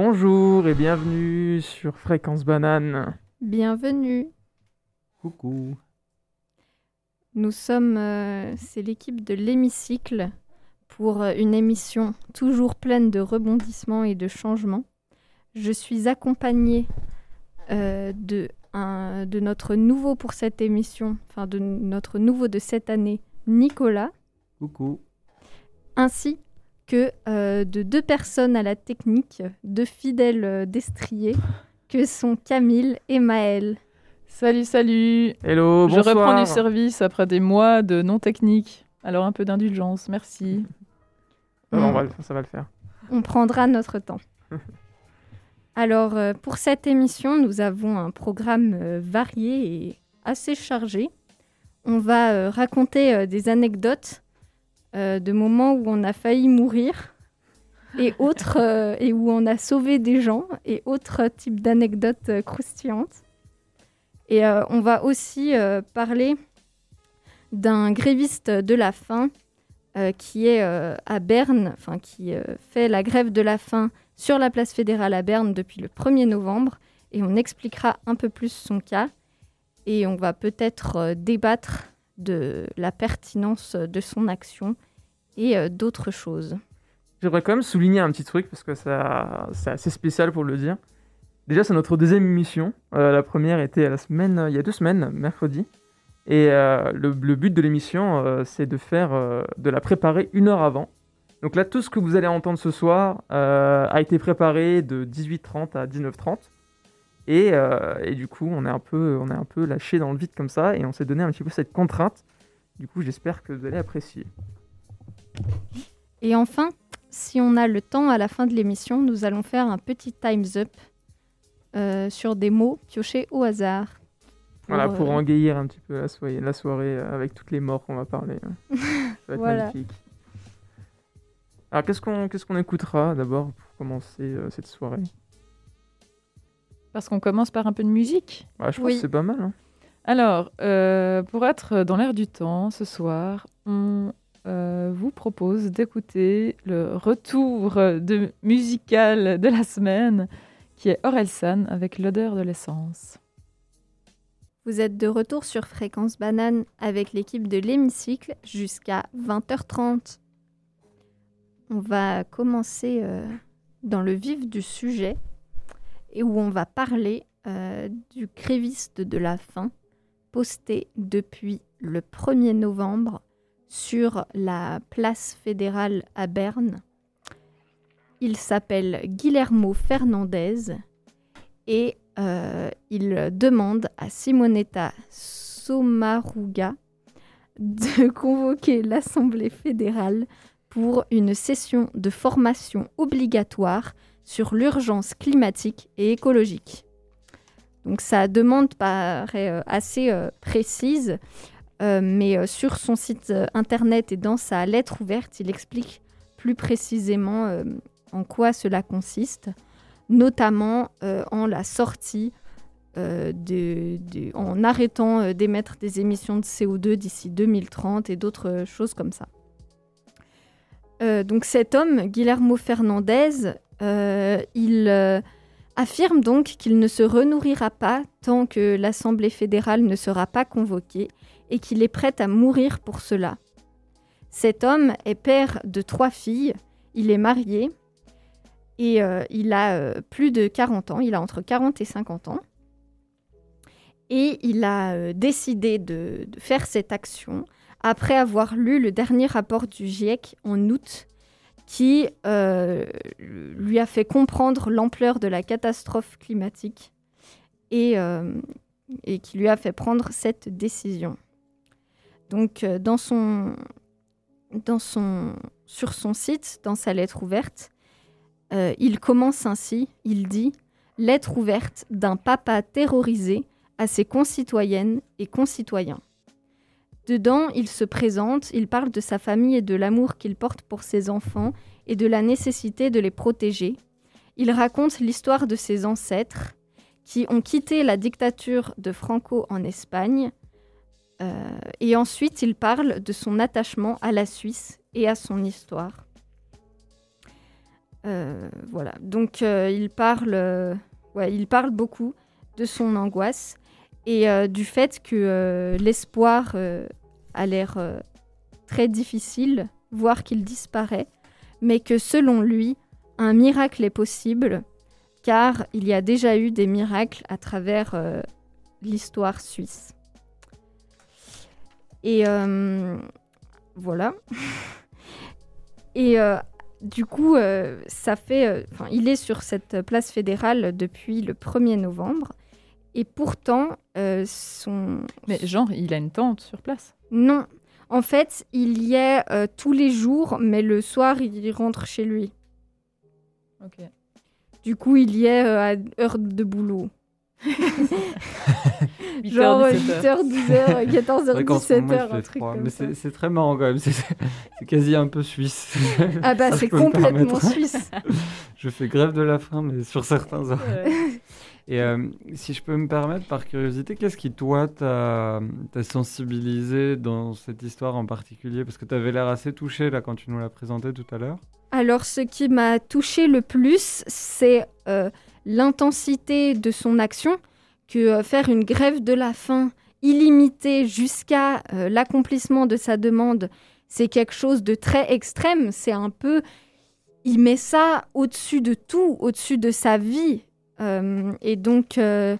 Bonjour et bienvenue sur Fréquence Banane. Bienvenue. Coucou. Nous sommes, euh, c'est l'équipe de l'hémicycle pour euh, une émission toujours pleine de rebondissements et de changements. Je suis accompagnée euh, de, un, de notre nouveau pour cette émission, enfin de notre nouveau de cette année, Nicolas, Coucou. ainsi que euh, de deux personnes à la technique, deux fidèles euh, destriers, que sont Camille et Maël. Salut, salut Hello, Je bonsoir. reprends du service après des mois de non-technique. Alors un peu d'indulgence, merci. Ça va, on va ça va le faire. On prendra notre temps. Alors, euh, pour cette émission, nous avons un programme euh, varié et assez chargé. On va euh, raconter euh, des anecdotes euh, de moments où on a failli mourir et autres, euh, et où on a sauvé des gens et autres types d'anecdotes euh, croustillantes. Et on va aussi parler d'un gréviste de la faim qui est à Berne, enfin qui fait la grève de la faim sur la place fédérale à Berne depuis le 1er novembre. Et on expliquera un peu plus son cas. Et on va peut-être débattre de la pertinence de son action et euh, d'autres choses. J'aimerais quand même souligner un petit truc parce que ça, c'est assez spécial pour le dire. Déjà, c'est notre deuxième émission. Euh, la première était la semaine, il y a deux semaines, mercredi. Et euh, le, but de l'émission, euh, c'est de faire, euh, de la préparer une heure avant. Donc là, tout ce que vous allez entendre ce soir euh, a été préparé de 18h30 à 19h30. Et, euh, et du coup, on est un peu, on est un peu lâché dans le vide comme ça, et on s'est donné un petit peu cette contrainte. Du coup, j'espère que vous allez apprécier. Et enfin, si on a le temps à la fin de l'émission, nous allons faire un petit time's up euh, sur des mots piochés au hasard. Voilà, pour euh, engayer un petit peu la soirée, la soirée euh, avec toutes les morts qu'on va parler. hein. Ça va être Voilà. magnifique. Alors, qu'est-ce qu'on qu'est-ce qu'on écoutera d'abord pour commencer cette soirée? Parce qu'on commence par un peu de musique. Ouais, Je pense Oui. que c'est pas mal. hein. Alors, euh, pour être dans l'air du temps, ce soir, on euh, vous propose d'écouter le retour de musical de la semaine, qui est Orelsan avec l'odeur de l'essence. Vous êtes de retour sur Fréquence Banane avec l'équipe de l'hémicycle jusqu'à 20h30. On va commencer euh, dans le vif du sujet et où on va parler euh, du gréviste de la faim posté depuis le 1er novembre sur la place fédérale à Berne. Il s'appelle Guillermo Fernandez et euh, il demande à Simonetta Sommaruga de convoquer l'Assemblée fédérale pour une session de formation obligatoire sur l'urgence climatique et écologique. Donc sa demande paraît euh, assez euh, précise, euh, mais sur son site internet et dans sa lettre ouverte, il explique plus précisément en quoi cela consiste notamment en la sortie, de, en arrêtant d'émettre des émissions de CO2 d'ici 2030 et d'autres choses comme ça. Donc cet homme, Guillermo Fernandez, il euh, affirme donc qu'il ne se renourrira pas tant que l'Assemblée fédérale ne sera pas convoquée et qu'il est prêt à mourir pour cela. Cet homme est père de trois filles, il est marié, et euh, il a euh, plus de 40 ans, il a entre 40 et 50 ans. Et il a euh, décidé de faire cette action après avoir lu le dernier rapport du GIEC en août qui euh, lui a fait comprendre l'ampleur de la catastrophe climatique et, euh, qui lui a fait prendre cette décision. Donc euh, dans son, sur son site, dans sa lettre ouverte, il commence ainsi, il dit Lettre ouverte d'un papa terrorisé à ses concitoyennes et concitoyens. Dedans, il se présente, il parle de sa famille et de l'amour qu'il porte pour ses enfants et de la nécessité de les protéger. Il raconte l'histoire de ses ancêtres qui ont quitté la dictature de Franco en Espagne. Euh, et ensuite, il parle de son attachement à la Suisse et à son histoire. Euh, voilà. Donc euh, il parle, il parle beaucoup de son angoisse et euh, du fait que euh, l'espoir euh, a l'air très difficile, voire qu'il disparaît, mais que selon lui, un miracle est possible, car il y a déjà eu des miracles à travers l'histoire suisse. Et voilà. Et du coup, ça fait. il est sur cette place fédérale depuis le 1er novembre. Et pourtant, euh, son. Mais genre, il a une tente sur place. Non. En fait, il y est euh, tous les jours, mais le soir, il rentre chez lui. Ok. Du coup, il y est euh, à heure de boulot. Genre 8h, 12h, 14h, C'est vrai qu'en ce moment, 17h, il un fait truc froid. comme Mais ça. c'est très marrant quand même. C'est quasi un peu suisse. Ah bah, c'est complètement suisse. Je fais grève de la faim, mais sur certains heures. Et euh, si je peux me permettre, par curiosité, qu'est-ce qui, toi, t'a sensibilisé dans cette histoire en particulier? Parce que tu avais l'air assez touché là quand tu nous l'as présenté tout à l'heure. Alors, ce qui m'a touché le plus, c'est euh, l'intensité de son action, que euh, faire une grève de la faim illimitée jusqu'à l'accomplissement de sa demande, c'est quelque chose de très extrême. C'est un peu, il met ça au-dessus de tout, au-dessus de sa vie. Euh, et donc, euh,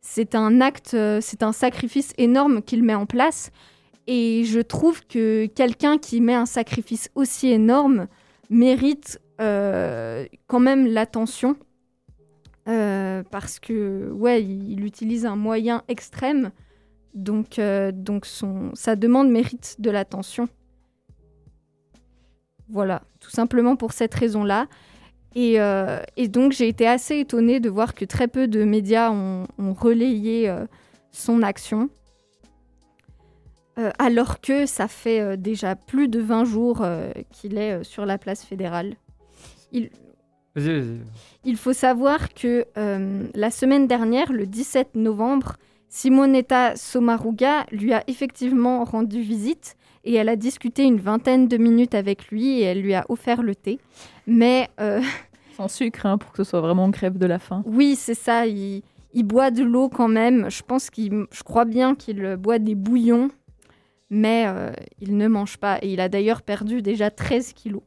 c'est un acte, euh, c'est un sacrifice énorme qu'il met en place. Et je trouve que quelqu'un qui met un sacrifice aussi énorme mérite quand même l'attention. Parce que, ouais, il, il utilise un moyen extrême. Donc, donc son, sa demande mérite de l'attention. Voilà, tout simplement pour cette raison-là. Et, euh, et donc, j'ai été assez étonnée de voir que très peu de médias ont, ont relayé euh, son action. Euh, alors que ça fait déjà plus de 20 jours qu'il est sur la place fédérale. Vas-y. Il faut savoir que la semaine dernière, le 17 novembre, Simonetta Sommaruga lui a effectivement rendu visite et elle a discuté une vingtaine de minutes avec lui et elle lui a offert le thé. Mais euh, Sans sucre, hein, pour que ce soit vraiment crêpe de la faim. oui, c'est ça, il, il boit de l'eau quand même. Je pense qu'il, je crois bien qu'il boit des bouillons, mais euh, il ne mange pas. Et il a d'ailleurs perdu déjà 13 kilos.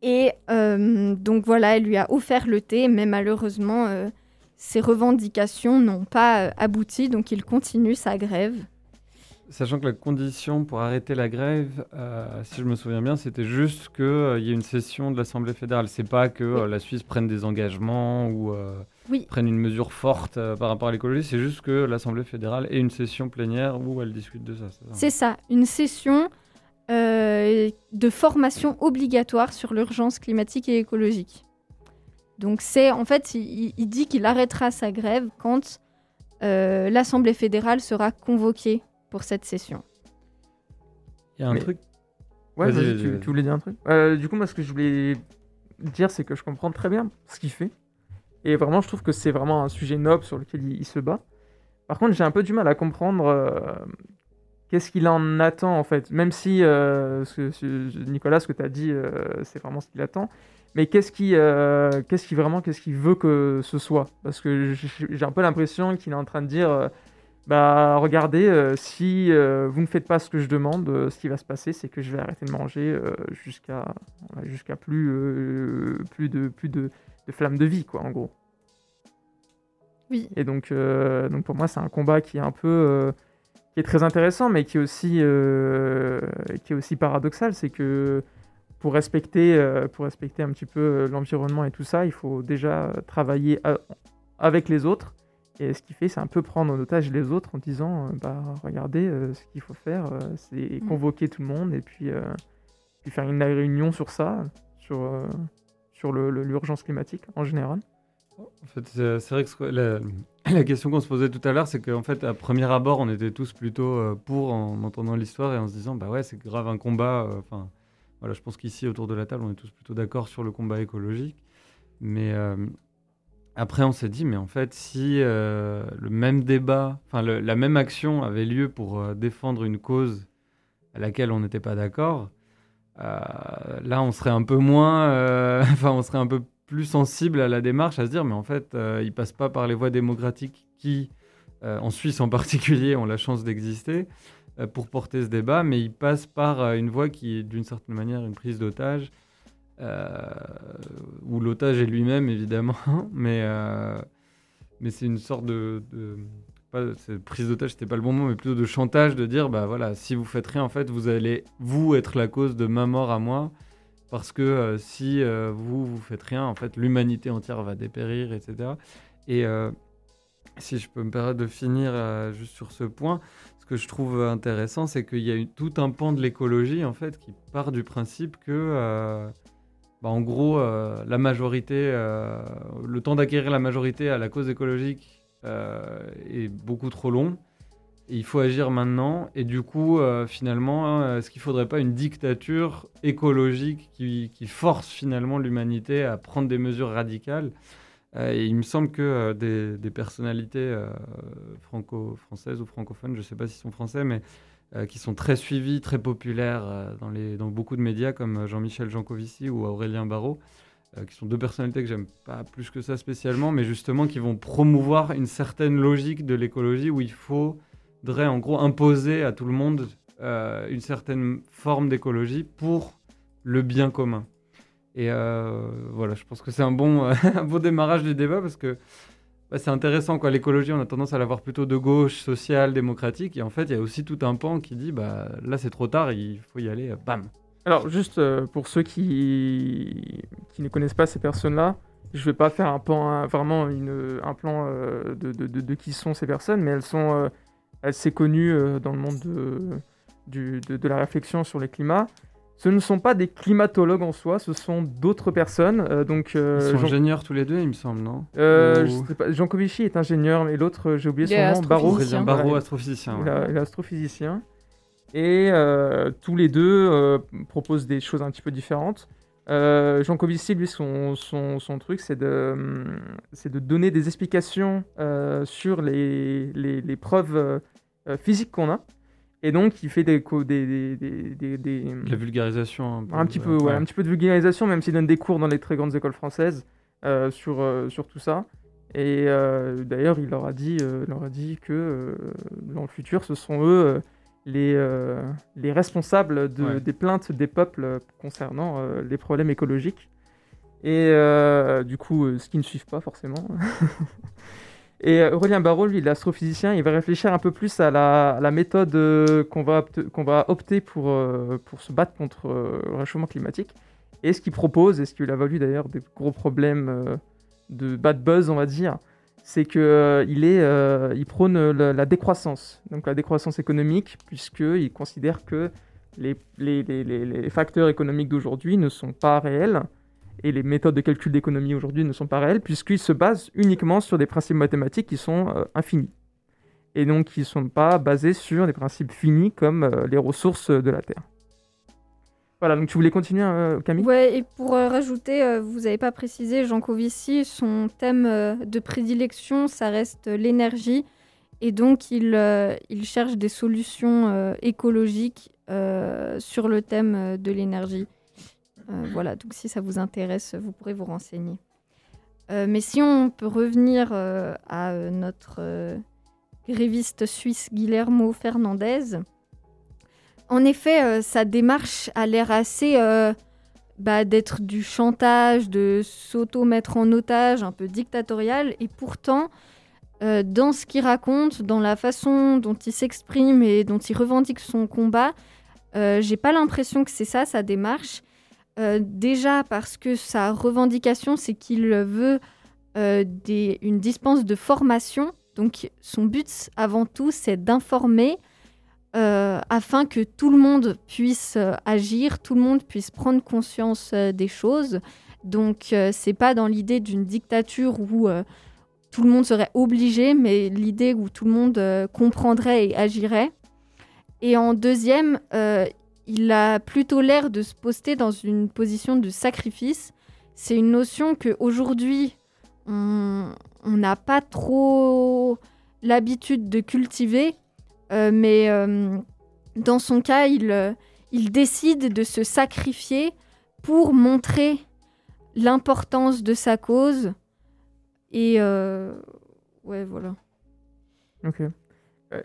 Et euh, donc voilà, elle lui a offert le thé, mais malheureusement, ses revendications n'ont pas abouti, donc il continue sa grève. Sachant que la condition pour arrêter la grève, euh, si je me souviens bien, c'était juste qu'il y ait une session de l'Assemblée fédérale. C'est pas que euh, la Suisse prenne des engagements ou euh, Oui. prenne une mesure forte euh, par rapport à l'écologie. C'est juste que l'Assemblée fédérale ait une session plénière où elle discute de ça. c'est ça une session euh, de formation obligatoire sur l'urgence climatique et écologique. Donc c'est en fait, il, il dit qu'il arrêtera sa grève quand euh, l'Assemblée fédérale sera convoquée pour cette session. Il y a un Mais- truc. Ouais, Vas-y, vas-y, vas-y, tu, vas-y. tu voulais dire un truc? Euh, Du coup, moi, ce que je voulais dire, c'est que je comprends très bien ce qu'il fait. Et vraiment, je trouve que c'est vraiment un sujet noble sur lequel il, il se bat. Par contre, j'ai un peu du mal à comprendre euh, qu'est-ce qu'il en attend, en fait. Même si, euh, ce que- ce- Nicolas, ce que tu as dit, euh, c'est vraiment ce qu'il attend. Mais qu'est-ce qui, euh, qu'est-ce qui vraiment, qu'est-ce qu'il veut que ce soit? Parce que j'ai j'ai un peu l'impression qu'il est en train de dire... bah regardez, euh, si euh, vous ne faites pas ce que je demande, euh, ce qui va se passer, c'est que je vais arrêter de manger jusqu'à plus, plus, de, plus de, de flammes de vie, quoi, en gros. Oui. Et donc, donc pour moi, c'est un combat qui est un peu... qui est très intéressant, mais qui est aussi, qui est aussi paradoxal. C'est que pour respecter, pour respecter un petit peu l'environnement et tout ça, il faut déjà travailler avec les autres. Et ce qu'il fait, c'est un peu prendre en otage les autres en disant, euh, bah regardez, euh, ce qu'il faut faire, euh, c'est Mm. convoquer tout le monde et puis, euh, puis faire une réunion sur ça, sur, euh, sur le- le- l'urgence climatique en général. En fait, c'est vrai que la, la question qu'on se posait tout à l'heure, c'est qu'en fait, à premier abord, on était tous plutôt pour en entendant l'histoire et en se disant, bah ouais, c'est grave un combat. euh, Enfin, voilà, je pense qu'ici, autour de la table, on est tous plutôt d'accord sur le combat écologique. Mais euh, après, on s'est dit, mais en fait, si euh, le même débat, enfin, la même action avait lieu pour euh, défendre une cause à laquelle on n'était pas d'accord, là, on serait un peu moins, enfin, on serait un peu plus sensible à la démarche, à se dire, mais en fait, il passe pas par les voies démocratiques qui, en Suisse en particulier, ont la chance d'exister pour porter ce débat, mais il passe par une voie qui est d'une certaine manière une prise d'otage, où l'otage est lui-même évidemment, mais, mais c'est une sorte de, pas prise d'otage, c'était pas le bon mot, mais plutôt de chantage, de dire bah voilà, si vous faites rien, en fait, vous allez vous être la cause de ma mort à moi, parce que euh, si euh, vous vous faites rien, en fait, l'humanité entière va dépérir, etc. Et euh, si je peux me permettre de finir juste sur ce point, ce que je trouve intéressant, c'est qu'il y a tout un pan de l'écologie en fait qui part du principe que bah, en gros, la majorité, le temps d'acquérir la majorité à la cause écologique euh, est beaucoup trop long. Il faut agir maintenant. Et du coup, euh, finalement, hein, est-ce qu'il ne faudrait pas une dictature écologique qui, force finalement l'humanité à prendre des mesures radicales? Euh, Et il me semble que des, personnalités franco-françaises ou francophones, je ne sais pas s'ils sont français, mais qui sont très suivies, très populaires dans, les, dans beaucoup de médias comme Jean-Michel Jancovici ou Aurélien Barraud, euh, qui sont deux personnalités que j'aime pas plus que ça spécialement, mais justement qui vont promouvoir une certaine logique de l'écologie où il faudrait en gros imposer à tout le monde euh, une certaine forme d'écologie pour le bien commun. Et euh, voilà, je pense que c'est un bon, un bon démarrage du débat parce que bah, c'est intéressant. quoi. L'écologie, on a tendance à l'avoir plutôt de gauche, sociale, démocratique. Et en fait, il y a aussi tout un pan qui dit bah, là, c'est trop tard, il faut y aller, bam. Alors, juste euh, pour ceux qui... qui ne connaissent pas ces personnes-là, je vais pas faire un plan, vraiment un plan euh, de, qui sont ces personnes, mais elles sont euh, assez connues dans le monde de, de, la réflexion sur les climats. Ce ne sont pas des climatologues en soi, ce sont d'autres personnes. donc, Ils sont ingénieurs tous les deux, il me semble, non? Jean Covici est ingénieur, mais l'autre, j'ai oublié son nom, Barreau. Barreau, astrophysicien. Il, est astrophysicien. Et euh, tous les deux euh, proposent des choses un petit peu différentes. Euh, Jean Covici, lui, son, son, son truc, c'est de, de donner des explications sur les, les, les preuves physiques qu'on a. Et donc, il fait des, des, des, des, La vulgarisation. Un, peu, un petit peu, ouais, un petit peu de vulgarisation, même s'il donne des cours dans les très grandes écoles françaises sur, sur tout ça. Et d'ailleurs, il leur a dit, leur a dit que dans le futur, ce sont eux les, euh, les responsables de, des plaintes des peuples concernant euh, les problèmes écologiques. Et euh, du coup, ce qui ne suivent pas forcément. Et Aurélien Barrault, lui, l'astrophysicien, il va réfléchir un peu plus à la, méthode qu'on va, qu'on va opter pour, pour se battre contre le réchauffement climatique. Et ce qu'il propose, et ce qui lui a valu d'ailleurs des gros problèmes de bad buzz, on va dire, c'est qu'il euh, euh, il prône la, décroissance, donc la décroissance économique, puisqu'il considère que les, les, les, les facteurs économiques d'aujourd'hui ne sont pas réels et les méthodes de calcul d'économie aujourd'hui ne sont pas réelles, puisqu'ils se basent uniquement sur des principes mathématiques qui sont euh, infinis. Et donc qui ne sont pas basés sur des principes finis comme les ressources de la Terre. Voilà, donc tu voulais continuer, euh, Camille? Ouais, et pour euh, rajouter, euh, vous n'avez pas précisé, Jean Covici, son thème de prédilection, ça reste l'énergie. Et donc, il, cherche des solutions écologiques sur le thème de l'énergie. Voilà, donc si ça vous intéresse, vous pourrez vous renseigner. mais si on peut revenir à notre gréviste suisse Guillermo Fernandez, en effet, euh, sa démarche a l'air assez euh, bah, d'être du chantage, de s'auto-mettre en otage, un peu dictatorial. Et pourtant, euh, dans ce qu'il raconte, dans la façon dont il s'exprime et dont il revendique son combat, j'ai pas l'impression que c'est ça sa démarche. Déjà parce que sa revendication, c'est qu'il veut une dispense de formation. Donc son but avant tout, c'est d'informer euh, afin que tout le monde puisse euh, agir, tout le monde puisse prendre conscience euh, des choses. Donc c'est pas dans l'idée d'une dictature où tout le monde serait obligé, mais l'idée où tout le monde comprendrait et agirait. Et en deuxième, il a plutôt l'air de se poster dans une position de sacrifice. C'est une notion qu'aujourd'hui, on n'a pas trop l'habitude de cultiver, euh, mais euh, dans son cas, il, euh, il décide de se sacrifier pour montrer l'importance de sa cause. Et ouais, voilà. Ok.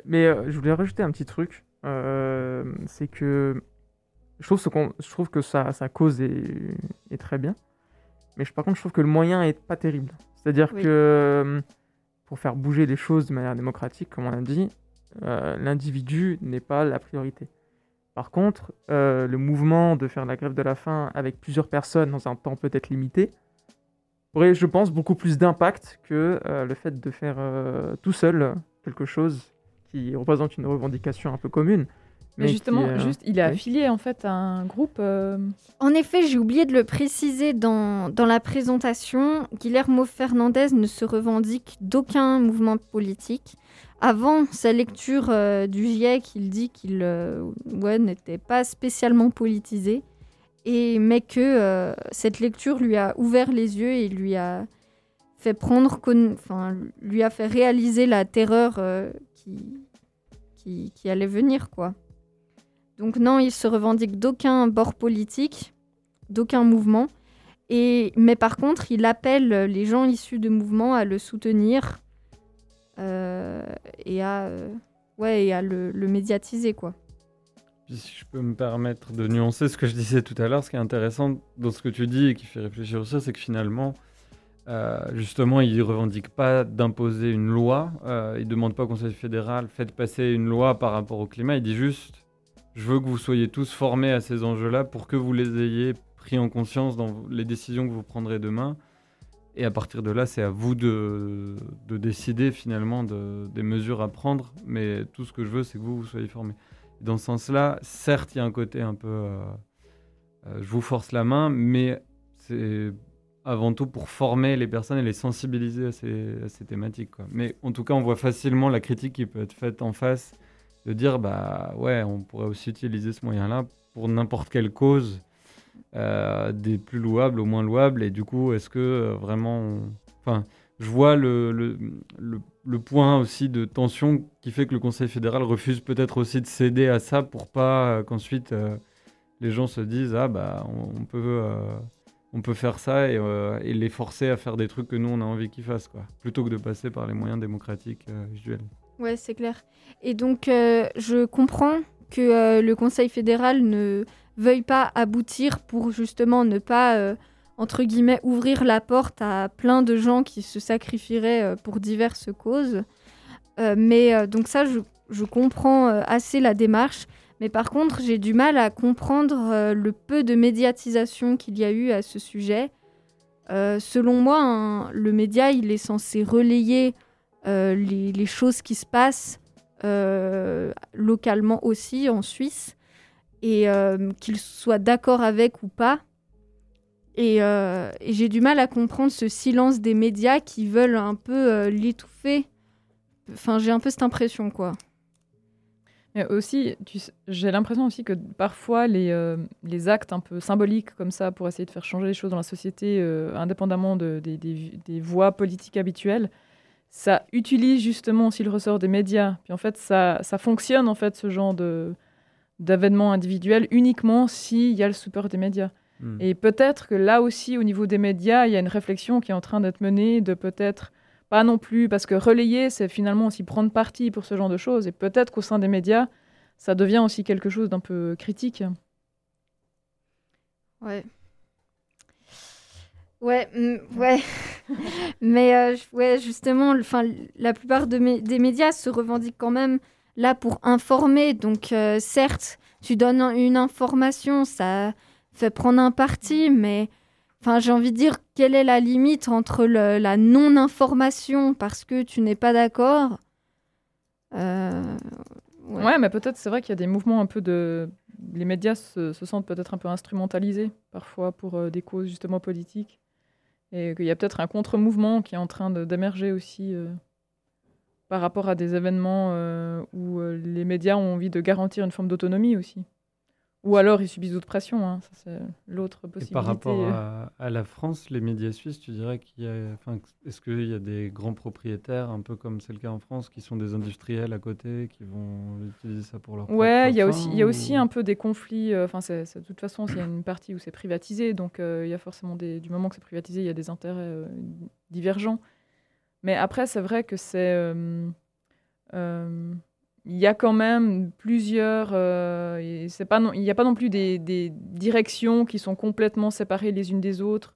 Mais je voulais rajouter un petit truc. C'est que je trouve, ce qu'on- je trouve que sa, sa cause est, est très bien. Mais je- par contre, je trouve que le moyen est pas terrible. C'est-à-dire Oui. que euh, pour faire bouger les choses de manière démocratique, comme on a dit, euh, l'individu n'est pas la priorité. Par contre, euh, le mouvement de faire la grève de la faim avec plusieurs personnes dans un temps peut-être limité aurait, je pense, beaucoup plus d'impact que euh, le fait de faire tout seul quelque chose qui représente une revendication un peu commune. Mais, qui, justement, euh, juste, il est oui. affilié en fait à un groupe. euh, En effet, j'ai oublié de le préciser dans, dans la présentation, Guillermo Fernandez ne se revendique d'aucun mouvement politique. Avant sa lecture euh, du GIEC, il dit qu'il euh, ouais, n'était pas spécialement politisé, et, mais que euh, cette lecture lui a ouvert les yeux et lui a fait prendre, con- enfin, lui a fait réaliser la terreur euh, qui, qui, qui allait venir, quoi. Donc non, il se revendique d'aucun bord politique, d'aucun mouvement. Et, mais par contre, il appelle les gens issus de mouvements à le soutenir euh, et à, euh, ouais, et à le, médiatiser. Quoi. Puis si je peux me permettre de nuancer ce que je disais tout à l'heure, ce qui est intéressant dans ce que tu dis et qui fait réfléchir ça, c'est que finalement, euh, justement, il ne revendique pas d'imposer une loi. Il ne demande pas au Conseil fédéral, faites passer une loi par rapport au climat. Il dit juste, je veux que vous soyez tous formés à ces enjeux-là pour que vous les ayez pris en conscience dans les décisions que vous prendrez demain. Et à partir de là, c'est à vous de, de décider finalement de- des mesures à prendre. Mais tout ce que je veux, c'est que vous, vous soyez formés. Dans ce sens-là, certes, il y a un côté un peu. euh, euh, je vous force la main, mais c'est avant tout pour former les personnes et les sensibiliser à ces, à ces thématiques. Mais en tout cas, on voit facilement la critique qui peut être faite en face de dire bah ouais, on pourrait aussi utiliser ce moyen-là pour n'importe quelle cause, euh, des plus louables aux moins louables. Et du coup, est-ce que euh, vraiment. Enfin, je vois le, le, le- point aussi de tension qui fait que le Conseil fédéral refuse peut-être aussi de céder à ça pour pas euh, qu'ensuite les gens se disent ah bah on, peut on peut faire ça et, et les forcer à faire des trucs que nous on a envie qu'ils fassent quoi plutôt que de passer par les moyens démocratiques euh, usuels. Ouais, c'est clair. Et donc, euh, je comprends que euh, le Conseil fédéral ne veuille pas aboutir pour justement ne pas, euh, entre guillemets, ouvrir la porte à plein de gens qui se sacrifieraient pour diverses causes. Mais donc ça, je, je comprends assez la démarche. Mais par contre, j'ai du mal à comprendre le peu de médiatisation qu'il y a eu à ce sujet. Selon moi, hein, le média, il est censé relayer les, les choses qui se passent euh, localement aussi en Suisse, et euh, qu'ils soient d'accord avec ou pas. Et, euh, j'ai du mal à comprendre ce silence des médias qui veulent un peu euh, l'étouffer. Enfin, j'ai un peu cette impression, quoi. Aussi, j'ai l'impression aussi que parfois les, euh, les actes un peu symboliques comme ça pour essayer de faire changer les choses dans la société, euh, indépendamment de- des, des- des voies politiques habituelles, ça utilise justement aussi le ressort des médias. Puis en fait, ça, ça fonctionne en fait ce genre de d'événements individuels uniquement s'il y a le support des médias. Hmm. Et peut-être que là aussi, au niveau des médias, il y a une réflexion qui est en train d'être menée de peut-être pas non plus, parce que relayer, c'est finalement aussi prendre parti pour ce genre de choses. Et peut-être qu'au sein des médias, ça devient aussi quelque chose d'un peu critique. Ouais. Ouais, mm, ouais. Mais euh, ouais, justement, le- 'fin, la plupart des médias se revendiquent quand même là pour informer. Donc, euh, certes, tu donnes un- une information, ça fait prendre un parti, mais enfin, j'ai envie de dire, quelle est la limite entre la non-information parce que tu n'es pas d'accord Euh, Ouais, mais peut-être c'est vrai qu'il y a des mouvements un peu de... Les médias se, se sentent peut-être un peu instrumentalisés parfois pour euh, des causes justement politiques. Et qu'il y a peut-être un contre-mouvement qui est en train d'émerger aussi euh, par rapport à des événements euh, où euh, les médias ont envie de garantir une forme d'autonomie aussi. Ou alors ils subissent d'autres pressions, hein. ça c'est l'autre Et possibilité. par rapport à, à la France, les médias suisses, tu dirais qu'il y a, enfin, est-ce qu'il y a des grands propriétaires, un peu comme c'est le cas en France, qui sont des industriels à côté, qui vont utiliser ça pour leur Ouais, il y a aussi, il y a aussi un peu des conflits. euh, Enfin, c'est- de toute façon, il y a une partie où c'est privatisé, donc euh, il y a forcément des, du moment que c'est privatisé, il y a des intérêts euh, divergents. Mais après, c'est vrai que c'est, euh, euh, il y a quand même plusieurs. euh, il n'y a pas non plus des, directions qui sont complètement séparées les unes des autres.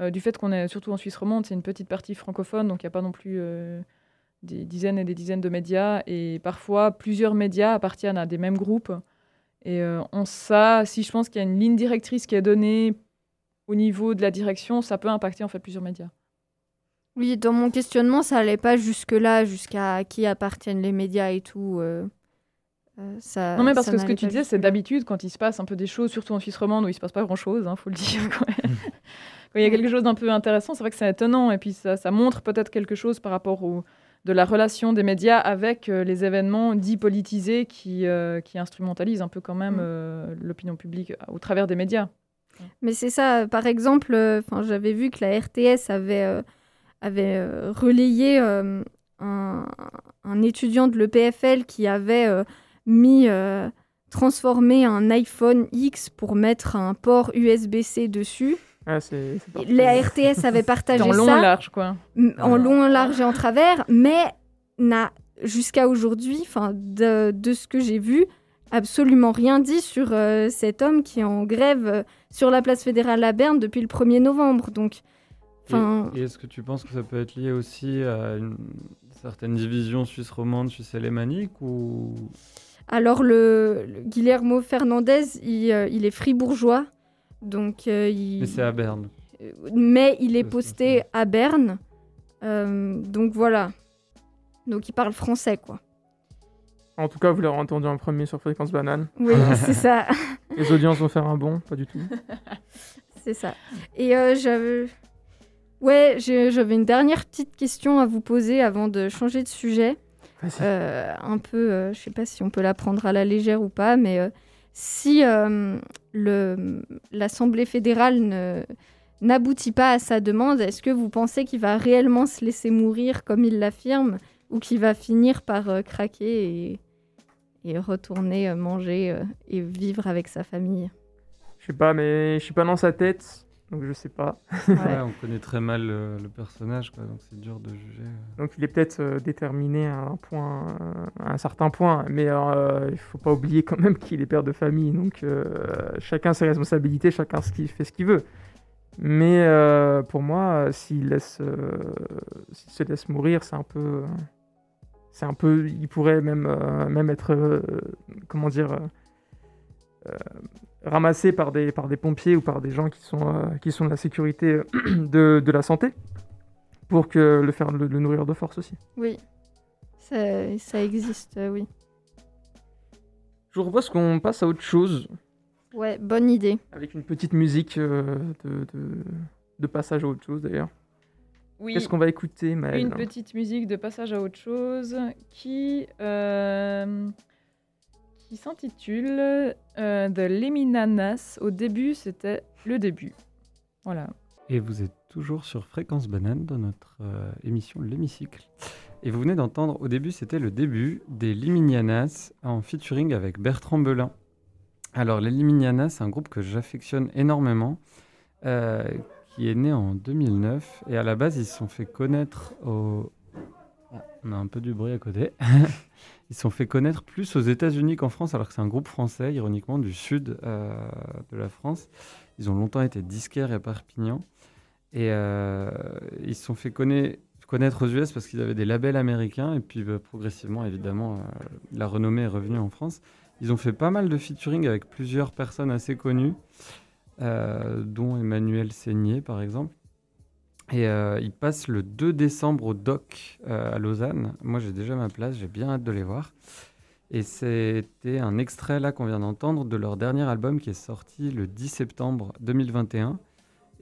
Euh, du fait qu'on est surtout en Suisse romande, c'est une petite partie francophone, donc il n'y a pas non plus euh, des dizaines et des dizaines de médias. Et parfois, plusieurs médias appartiennent à des mêmes groupes. Et en ça, si je pense qu'il y a une ligne directrice qui est donnée au niveau de la direction, ça peut impacter en fait plusieurs médias. Oui, dans mon questionnement, ça allait pas jusque-là, jusqu'à qui appartiennent les médias et tout. euh, euh, ça, non mais parce ça que ce que n'allait tu pas disais, c'est jusque-là. d'habitude quand il se passe un peu des choses, surtout en Suisse romande où il se passe pas grand-chose, il faut le dire. Quand, même. Quand il y a quelque chose d'un peu intéressant, c'est vrai que c'est étonnant et puis ça, ça montre peut-être quelque chose par rapport au, de la relation des médias avec euh, les événements dits politisés qui, euh, qui instrumentalisent un peu quand même Mm. euh, l'opinion publique au travers des médias. Mais c'est ça, par exemple, euh, 'fin, j'avais vu que la RTS avait, euh, avait euh, relayé euh, un, un étudiant de l'EPFL qui avait euh, mis, euh, transformé un iPhone X pour mettre un port USB-C dessus. Ouais, c'est c'est. La RTS avait partagé En long ça et large, quoi. en long, en large et en travers, mais n'a jusqu'à aujourd'hui, enfin de, de ce que j'ai vu, absolument rien dit sur euh, cet homme qui est en grève euh, sur la place fédérale à Berne depuis le 1er novembre. Donc, enfin, Et, est-ce que tu penses que ça peut être lié aussi à une certaine division suisse romande, suisse alémanique ou? Alors le, le Guillermo Fernandez, il, euh, il est fribourgeois, donc euh, il, Mais c'est à Berne. euh, mais il est posté à Berne, Euh, donc voilà. Donc il parle français, quoi. En tout cas, vous l'avez entendu en premier sur Fréquence Banane. Oui, c'est ça. Les audiences vont faire un bond, pas du tout. C'est ça. Et euh, j'avais. Ouais, j'avais une dernière petite question à vous poser avant de changer de sujet. Euh, un peu, euh, je sais pas si on peut la prendre à la légère ou pas, mais euh, si euh, l'Assemblée fédérale n'aboutit pas à sa demande, est-ce que vous pensez qu'il va réellement se laisser mourir comme il l'affirme ou qu'il va finir par euh, craquer et, et retourner euh, manger euh, et vivre avec sa famille? Je sais pas, mais je suis pas dans sa tête, donc je sais pas. Ouais. Ouais, on connaît très mal le, le personnage, quoi, donc c'est dur de juger. Donc il est peut-être euh, déterminé à un point, euh, à un certain point, mais euh, il faut pas oublier quand même qu'il est père de famille, donc euh, chacun ses responsabilités, chacun ce qu'il fait ce qu'il veut. Mais euh, pour moi, euh, s'il laisse, euh, s'il se laisse mourir, c'est un peu, euh, c'est un peu, il pourrait même, euh, même être, euh, comment dire, euh, euh, ramassé par des, par des pompiers ou par des gens qui sont, euh, qui sont de la sécurité euh, de, de la santé pour que le faire le, le nourrir de force aussi. Oui, ça, ça existe, euh, oui. Je vous propose qu'on passe à autre chose Ouais, bonne idée. avec une petite musique euh, de, de, de passage à autre chose d'ailleurs. Oui. Qu'est-ce qu'on va écouter, Maëlle? Une petite musique de passage à autre chose qui, euh, qui s'intitule euh, The Leminanas. Au début, c'était le début. Voilà. Et vous êtes toujours sur Fréquence Banane dans notre euh, émission L'Hémicycle. Et vous venez d'entendre, au début, c'était le début des Liminianas en featuring avec Bertrand Belin. Alors, les Liminianas, c'est un groupe que j'affectionne énormément, euh, qui est né en 2009. Et à la base, ils se sont fait connaître au. Ah, on a un peu du bruit à côté. ils sont fait connaître plus aux États-Unis qu'en France, alors que c'est un groupe français, ironiquement, du sud euh, de la France. Ils ont longtemps été disquaires à Perpignan. Et euh, ils se sont fait conna- connaître aux US parce qu'ils avaient des labels américains. Et puis bah, progressivement, évidemment, euh, la renommée est revenue en France. Ils ont fait pas mal de featuring avec plusieurs personnes assez connues, dont Emmanuel Seigné, par exemple. Et euh, ils passent le 2 décembre au DOC euh, à Lausanne. Moi, j'ai déjà ma place, j'ai bien hâte de les voir. Et c'était un extrait là qu'on vient d'entendre de leur dernier album qui est sorti le 10 septembre 2021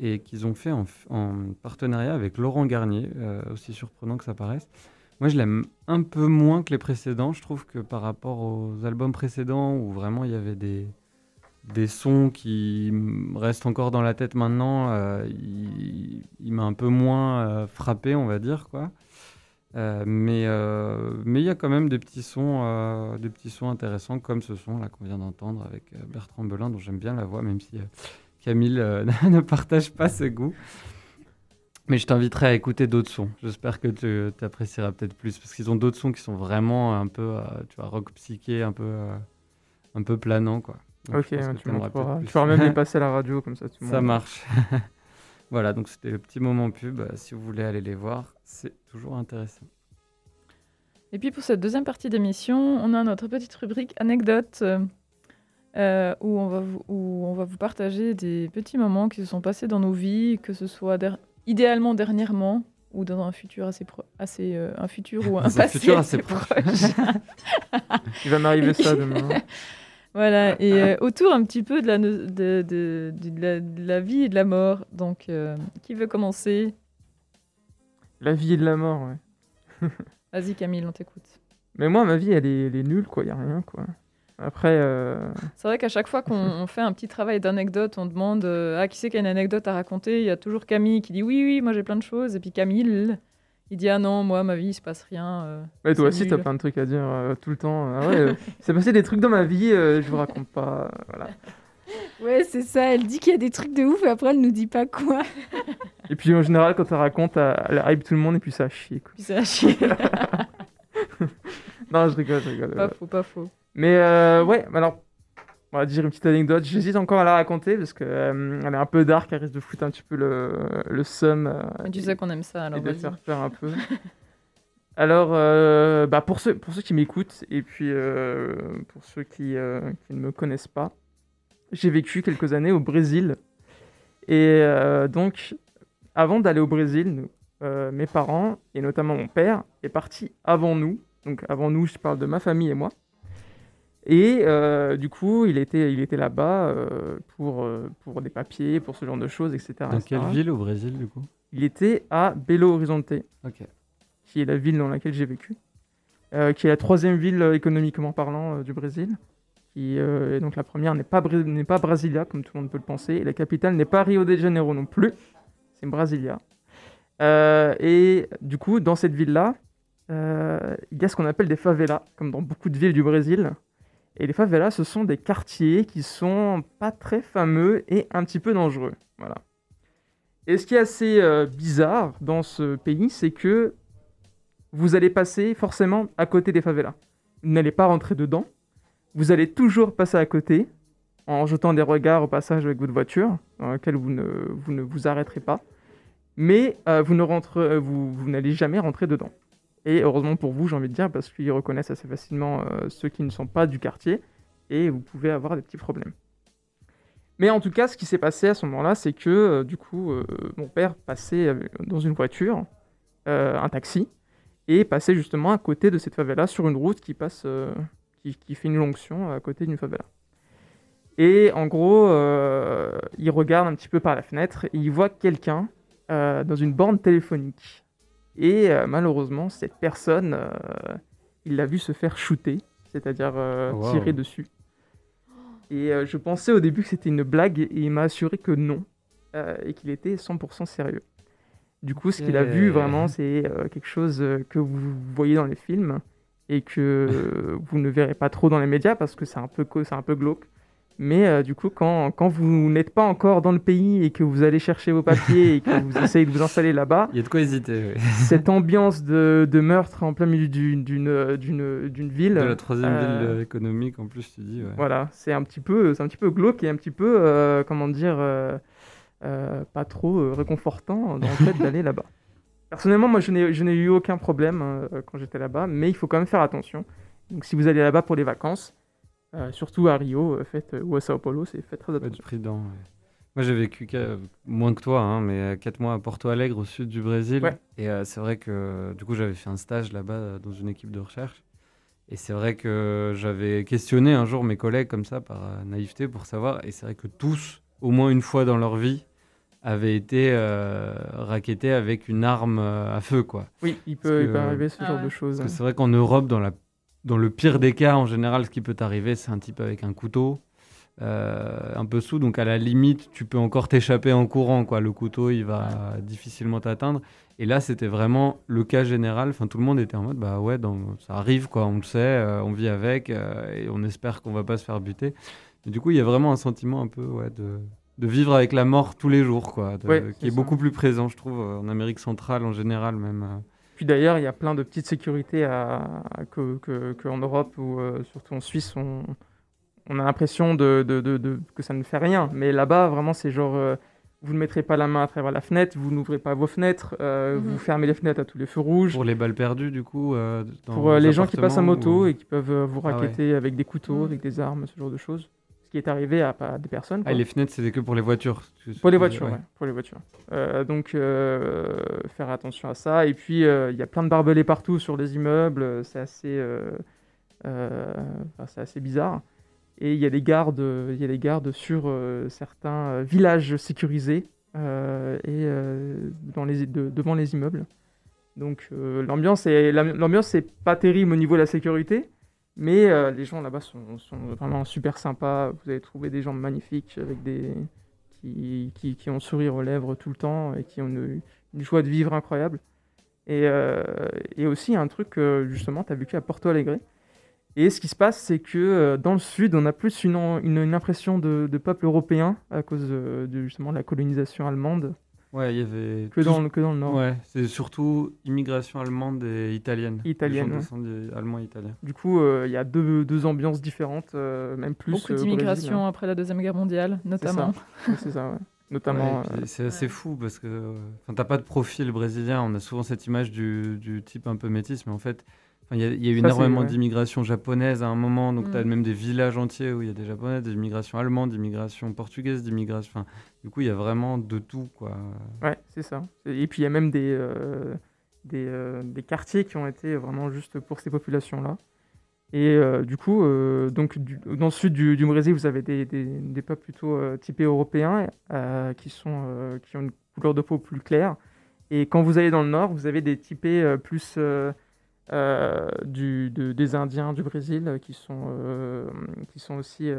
et qu'ils ont fait en, partenariat avec Laurent Garnier, euh, aussi surprenant que ça paraisse. Moi, je l'aime un peu moins que les précédents. Je trouve que par rapport aux albums précédents où vraiment il y avait des, des sons qui restent encore dans la tête maintenant, euh, il, m'a un peu moins euh, frappé, on va dire, quoi. Euh, mais mais il y a quand même des petits sons, des petits sons intéressants comme ce son là qu'on vient d'entendre avec Bertrand Belin, dont j'aime bien la voix, même si Camille ne partage pas ce goût. Mais je t'inviterai à écouter d'autres sons. J'espère que tu apprécieras peut-être plus parce qu'ils ont d'autres sons qui sont vraiment un peu, tu vois, rock psyché, un peu, un peu planant, quoi. Donc, Ok, ouais, tu peut-être Tu plus. même les passer à la radio, comme ça tout le monde. Ça marche. voilà, donc c'était le petit moment pub. Si vous voulez aller les voir, c'est toujours intéressant. Et puis pour cette deuxième partie d'émission, on a notre petite rubrique anecdote euh, euh, où, on va vous, où on va vous partager des petits moments qui se sont passés dans nos vies, que ce soit der- idéalement dernièrement ou dans un futur assez assez euh, un futur ou un passé futur assez assez proche. proche. Il va m'arriver ça demain. Voilà et euh, autour un petit peu de la, de, de- la, de la vie et de la mort. Donc euh, qui veut commencer? La vie et de la mort, ouais. Vas-y Camille, on t'écoute. Mais moi, ma vie, elle est, elle est nulle, quoi. Y a rien, quoi. Après, euh, C'est vrai qu'à chaque fois qu'on on fait un petit travail d'anecdote, on demande euh, ah qui c'est qui a une anecdote à raconter? Il y a toujours Camille qui dit oui oui moi j'ai plein de choses et puis Camille il dit ah non moi ma vie il se passe rien. euh, ouais, toi aussi, t'as plein de trucs à dire euh, tout le temps. Ah ouais, euh, il s'est passé des trucs dans ma vie, euh, je vous raconte pas. voilà. Ouais, c'est ça. Elle dit qu'il y a des trucs de ouf et après elle nous dit pas quoi. Et puis, en général, quand elle raconte, elle, hype tout le monde et puis ça chie, quoi. Puis à chier. Non, je rigole, je rigole. pas faux pas faux. Mais euh, ouais, alors, on va dire une petite anecdote. J'hésite encore à la raconter parce que euh, est un peu dark, elle risque de foutre un petit peu le, le seum. euh, Mais tu sais qu'on aime ça alors et de faire peur un peu. Alors, euh, bah pour, ceux, pour ceux qui m'écoutent et puis euh, pour ceux qui, euh, qui ne me connaissent pas, j'ai vécu quelques années au Brésil. Et donc, avant d'aller au Brésil, nous, mes parents, et notamment mon père, est parti avant nous. Donc avant nous, je parle de ma famille et moi. Et euh, du coup, il était, il était là-bas euh, pour, euh, pour des papiers, pour ce genre de choses, etc. Dans etc. quelle ville au Brésil, du coup? Il était à Belo Horizonte qui est la ville dans laquelle j'ai vécu, qui est la troisième ville économiquement parlant du Brésil. Qui, et donc la première n'est pas, n'est pas Brasilia, comme tout le monde peut le penser, et la capitale n'est pas Rio de Janeiro non plus, c'est Brasilia. Et du coup, dans cette ville-là, il y a ce qu'on appelle des favelas, comme dans beaucoup de villes du Brésil. Et les favelas, ce sont des quartiers qui sont pas très fameux et un petit peu dangereux. Voilà. Et ce qui est assez euh, bizarre dans ce pays, c'est que vous allez passer forcément à côté des favelas. Vous n'allez pas rentrer dedans. Vous allez toujours passer à côté en jetant des regards au passage avec votre voiture, dans laquelle vous ne vous, arrêterez pas. Mais euh, euh, vous n'allez jamais rentrer dedans. Et heureusement pour vous, j'ai envie de dire, parce qu'ils reconnaissent assez facilement euh, ceux qui ne sont pas du quartier, et vous pouvez avoir des petits problèmes. Mais en tout cas, ce qui s'est passé à ce moment-là, c'est que euh, du coup, euh, mon père passait dans une voiture, un taxi, et passait justement à côté de cette favela sur une route qui passe, qui, qui fait une jonction à côté d'une favela. Et en gros, il regarde un petit peu par la fenêtre et il voit quelqu'un dans une borne téléphonique. Et euh, malheureusement, cette personne, euh, il l'a vu se faire shooter, c'est-à-dire euh, Wow. tirer dessus. Et euh, je pensais au début que c'était une blague et il m'a assuré que non, et qu'il était 100% sérieux. Du coup, ce qu'il a vu vraiment, c'est quelque chose que vous voyez dans les films et que vous ne verrez pas trop dans les médias parce que c'est un peu, c'est un peu glauque. Mais euh, du coup, quand, quand vous n'êtes pas encore dans le pays et que vous allez chercher vos papiers et que vous essayez de vous installer là-bas, Il y a de quoi hésiter, oui. cette ambiance de, de meurtre en plein milieu d'une, d'une, d'une, d'une ville, De la troisième euh, ville euh, économique, en plus, tu dis. Ouais. voilà, c'est un petit peu, c'est un petit peu glauque et un petit peu, euh, comment dire, pas trop réconfortant dans le fait d'aller là-bas. Personnellement, moi, je n'ai, je n'ai eu aucun problème quand j'étais là-bas, mais il faut quand même faire attention. Donc, si vous allez là-bas pour les vacances, euh, surtout à Rio, euh, faites, ou à Sao Paulo, c'est faites très attention. prudent. ouais. Moi, j'ai vécu qu'à- moins que toi, hein, mais 4 mois à Porto Alegre, au sud du Brésil. Ouais. Et euh, c'est vrai que du coup, j'avais fait un stage là-bas euh, dans une équipe de recherche. Et c'est vrai que j'avais questionné un jour mes collègues comme ça par euh, naïveté pour savoir. Et c'est vrai que tous, au moins une fois dans leur vie, avaient été euh, rackettés avec une arme euh, à feu, quoi. Oui, il peut, il que- peut arriver ce Ah genre ouais. de choses. Parce que c'est vrai qu'en Europe, dans, la, dans le pire des cas, en général, ce qui peut t'arriver, c'est un type avec un couteau. euh, un peu sous, donc à la limite, tu peux encore t'échapper en courant, quoi. Le couteau, il va difficilement t'atteindre. Et là, c'était vraiment le cas général. Enfin, tout le monde était en mode, bah ouais, dans- ça arrive, quoi. On le sait, euh, on vit avec, euh, et on espère qu'on va pas se faire buter. Et du coup, il y a vraiment un sentiment un peu, ouais, de, de vivre avec la mort tous les jours, quoi, de- Ouais, qui est beaucoup plus présent, je trouve, en Amérique centrale en général, même. Puis d'ailleurs, il y a plein de petites sécurités à, que, que- qu'en Europe ou euh, surtout en Suisse, on, on a l'impression de, de- de- de- que ça ne fait rien. Mais là-bas, vraiment, c'est genre, euh, vous ne mettrez pas la main à travers la fenêtre, vous n'ouvrez pas vos fenêtres, euh, Mhm. vous fermez les fenêtres à tous les feux rouges. Pour les balles perdues, du coup, euh, dans Pour euh, les gens qui passent à moto ou- et qui peuvent euh, vous Ah ouais. raqueter avec des couteaux, Mhm. avec des armes, ce genre de choses. Ce qui est arrivé à, pas- des personnes. Ah, les fenêtres, c'était que pour les voitures. tu- Pour les tu- voitures, ouais. ouais, pour les voitures. Euh, donc, euh, faire attention à ça. Et puis, euh, il y a plein de barbelés partout sur les immeubles. C'est assez, enfin, c'est assez bizarre. Et il y a des gardes, il y a des gardes sur certains villages sécurisés et dans les, de- devant les immeubles. Donc, l'ambiance est, la- l'ambiance est pas terrible au niveau de la sécurité. Mais euh, les gens là-bas sont, vraiment super sympas. Vous allez trouver des gens magnifiques avec des, qui, ont sourire aux lèvres tout le temps et qui ont une, joie de vivre incroyable. Et, euh, aussi, un truc, justement, tu as vécu à Porto Alegre. Et ce qui se passe, c'est que euh, dans le sud, on a plus une, impression de, peuple européen à cause justement de la colonisation allemande Ouais, il y avait. que tout- dans, le- que dans le nord. Ouais, c'est surtout immigration allemande et italienne. Italienne, Les gens ouais. descendus allemands et italiens. Du coup, euh, il y a deux, deux ambiances différentes, euh, même plus. Beaucoup euh, au d'immigration après la Deuxième Guerre mondiale, notamment. Brésil. Ouais, C'est ça, ouais. Notamment. Ouais, euh, c'est assez fou parce que euh, enfin, t'as pas de profil brésilien. On a souvent cette image du, du type un peu métis, mais en fait, il y, a- il y a eu Ça, énormément d'immigration japonaise à un moment. Donc, Mm. t'as même des villages entiers où il y a des japonais, des immigrations allemandes, d'immigration portugaise, d'immigration. Enfin, du coup, il y a vraiment de tout, quoi. Ouais, c'est ça. Et puis il y a même des, euh, des, euh, des quartiers qui ont été vraiment juste pour ces populations-là. Et euh, du coup, euh, donc, du- dans le sud du, du Brésil, vous avez des, des, des peuples plutôt euh, typés européens euh, qui, sont, euh, qui ont une couleur de peau plus claire. Et quand vous allez dans le nord, vous avez des typés euh, plus euh, du, de- des Indiens du Brésil euh, qui sont, euh, qui sont aussi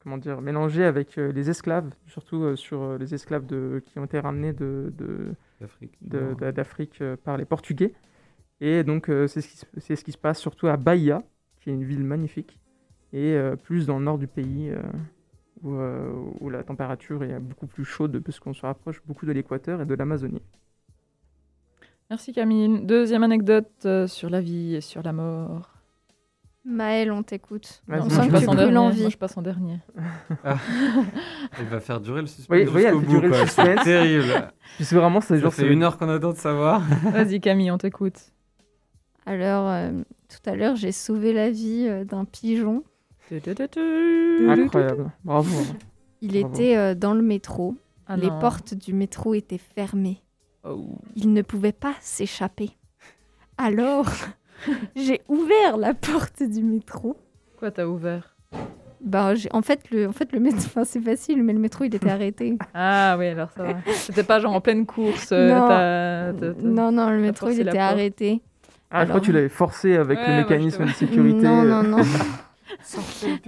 comment dire, mélangés avec les esclaves, surtout sur les esclaves de, qui ont été ramenés de, de, de- de- d'Afrique euh, par les Portugais. Et donc, c'est ce, qui ce qui se passe surtout à Bahia, qui est une ville magnifique, et plus dans le nord du pays, où, euh, où la température est beaucoup plus chaude, puisqu'on se rapproche beaucoup de l'équateur et de l'Amazonie. Merci Camille. Deuxième anecdote euh, sur la vie et sur la mort. Maël, on t'écoute. On sent que tu en brûles l'envie. Moi, je passe en dernier. Il va faire durer le suspense. Oui, oui, elle jusqu'au fait bout, durer quoi. Suspense. terrible. Puis c'est vraiment, c'est Ça genre, fait c'est une heure qu'on attend de savoir. Vas-y Camille, on t'écoute. Alors, euh, tout à l'heure, j'ai sauvé la vie euh, d'un pigeon. incroyable. Bravo. Il Bravo. était euh, dans le métro. Ah Les non. portes du métro étaient fermées. Oh. Il ne pouvait pas s'échapper. Alors, j'ai ouvert la porte du métro. Quoi, t'as ouvert? Ben, j'ai- en fait, le, en fait, le métro, enfin, c'est facile, mais le métro, il était arrêté. Ah oui, alors ça va. C'était pas genre en pleine course. euh, Non. t'as- t'as- t'as- non, non, le métro, il était arrêté. Ah, je crois Alors- que tu l'avais forcé avec Ouais, le mécanisme de sécurité Non, non, non.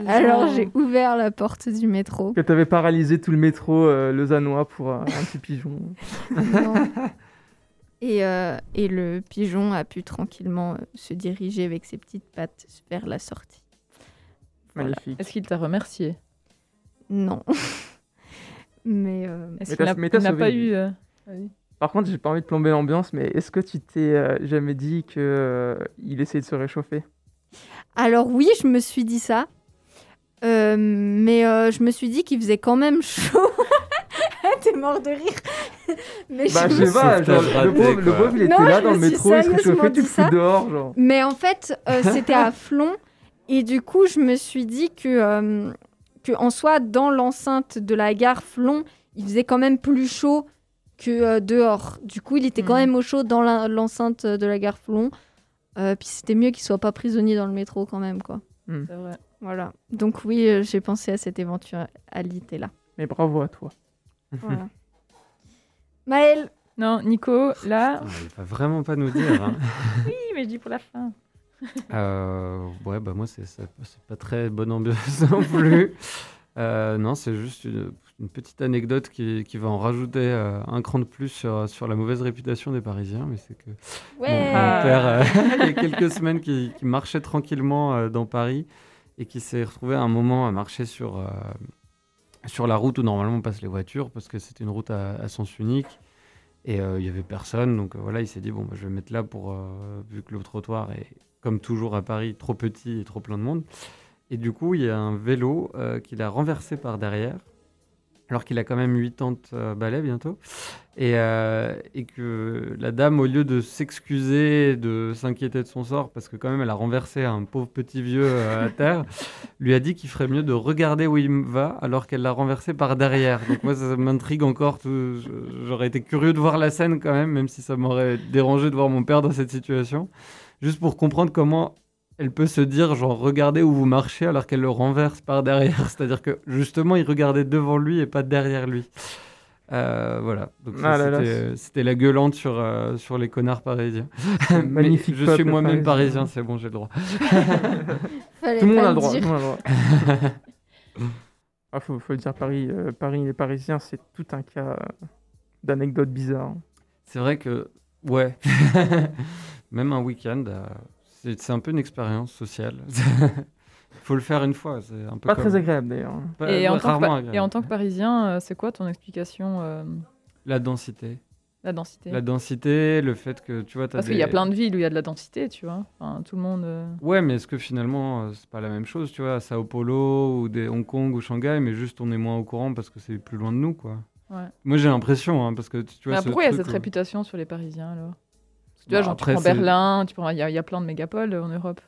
Alors, j'ai ouvert la porte du métro. que tu avais paralysé tout le métro euh, lausannois pour euh, un petit pigeon. Non. Et, euh, et le pigeon a pu tranquillement euh, se diriger avec ses petites pattes vers la sortie. Voilà. Magnifique. Est-ce qu'il t'a remercié? Non. Mais euh, Est-ce Mais qu'il t'as- n'a pas eu. euh. Par contre, j'ai pas envie de plomber l'ambiance, mais est-ce que tu t'es euh, jamais dit que euh, il essayait de se réchauffer? Alors oui, je me suis dit ça. Euh, mais euh, je me suis dit qu'il faisait quand même chaud. T'es mort de rire. mais Bah, je sais pas, genre, le pauvre, le quoi. pauvre, il était Non, là dans le métro, il se réchauffait, tu le dehors, genre. Mais en fait, euh, c'était à Flon. Et du coup, je me suis dit que, euh, que en soi, dans l'enceinte de la gare Flon, il faisait quand même plus chaud que euh, dehors. Du coup, il était quand Mhm. même au chaud dans l'enceinte de la gare Flon. Euh, puis c'était mieux qu'il soit pas prisonnier dans le métro quand même, quoi. C'est vrai. Voilà. Donc oui, euh, j'ai pensé à cette éventualité-là. Mais bravo à toi. Voilà. Maël, Non, Nico, là. Il va vraiment pas nous dire. hein. Oui, mais je dis pour la fin. Euh, ouais, bah moi, c'est pas très bonne ambiance non plus. Euh, non, c'est juste une, une petite anecdote qui, qui va en rajouter euh, un cran de plus sur, sur la mauvaise réputation des Parisiens. Mais c'est que mon- Ouais. mon père, euh, il y a quelques semaines, qui, qui marchait tranquillement dans Paris et qui s'est retrouvé à un moment à marcher sur, sur la route où normalement passent les voitures parce que c'était une route à, à sens unique. Et il y avait personne, donc voilà, il s'est dit bon, bah, je vais me mettre là pour vu que le trottoir est comme toujours à Paris trop petit et trop plein de monde. Et du coup, il y a un vélo euh, qu'il a renversé par derrière, alors qu'il a quand même 80 euh, balais bientôt. Et, euh, et que la dame, au lieu de s'excuser, de s'inquiéter de son sort, parce que quand même elle a renversé un pauvre petit vieux euh, à terre, lui a dit qu'il ferait mieux de regarder où il va, alors qu'elle l'a renversé par derrière. Donc moi, ça, m'intrigue encore. J'aurais été curieux de voir la scène quand même, même si ça m'aurait dérangé de voir mon père dans cette situation. Juste pour comprendre comment elle peut se dire, genre, regardez où vous marchez alors qu'elle le renverse par derrière. C'est-à-dire que justement, il regardait devant lui et pas derrière lui. Euh, voilà. Donc ça, Ah c'était, c'était la gueulante sur, euh, sur les connards parisiens. Magnifique je suis moi-même parisien. parisien, c'est bon, j'ai le droit. Tout le monde a le droit. droit. ah, faut, faut le dire, Paris, euh, Paris, les Parisiens, c'est tout un cas d'anecdotes bizarres. C'est vrai que, ouais, même un week-end, euh, c'est, un peu une expérience sociale. Il faut le faire une fois. C'est un peu Pas comme- très agréable d'ailleurs. Et, en tant que rarement pa- agréable. et en tant que Parisien, euh, c'est quoi ton explication euh, La densité. La densité La densité, le fait que tu vois, Parce des... qu'il y a plein de villes où il y a de la densité, tu vois. Enfin, tout le monde. euh, Ouais, mais est-ce que finalement, euh, c'est pas la même chose, tu vois, à Sao Paulo ou des Hong Kong ou Shanghai, mais juste on est moins au courant parce que c'est plus loin de nous, quoi. Ouais. Moi, j'ai l'impression, hein, parce que tu vois. Mais pourquoi il y a cette où- réputation sur les Parisiens alors Tu Bah, vois, genre, après, tu prends Berlin, tu prends... il y, a- il y a plein de mégapoles en Europe.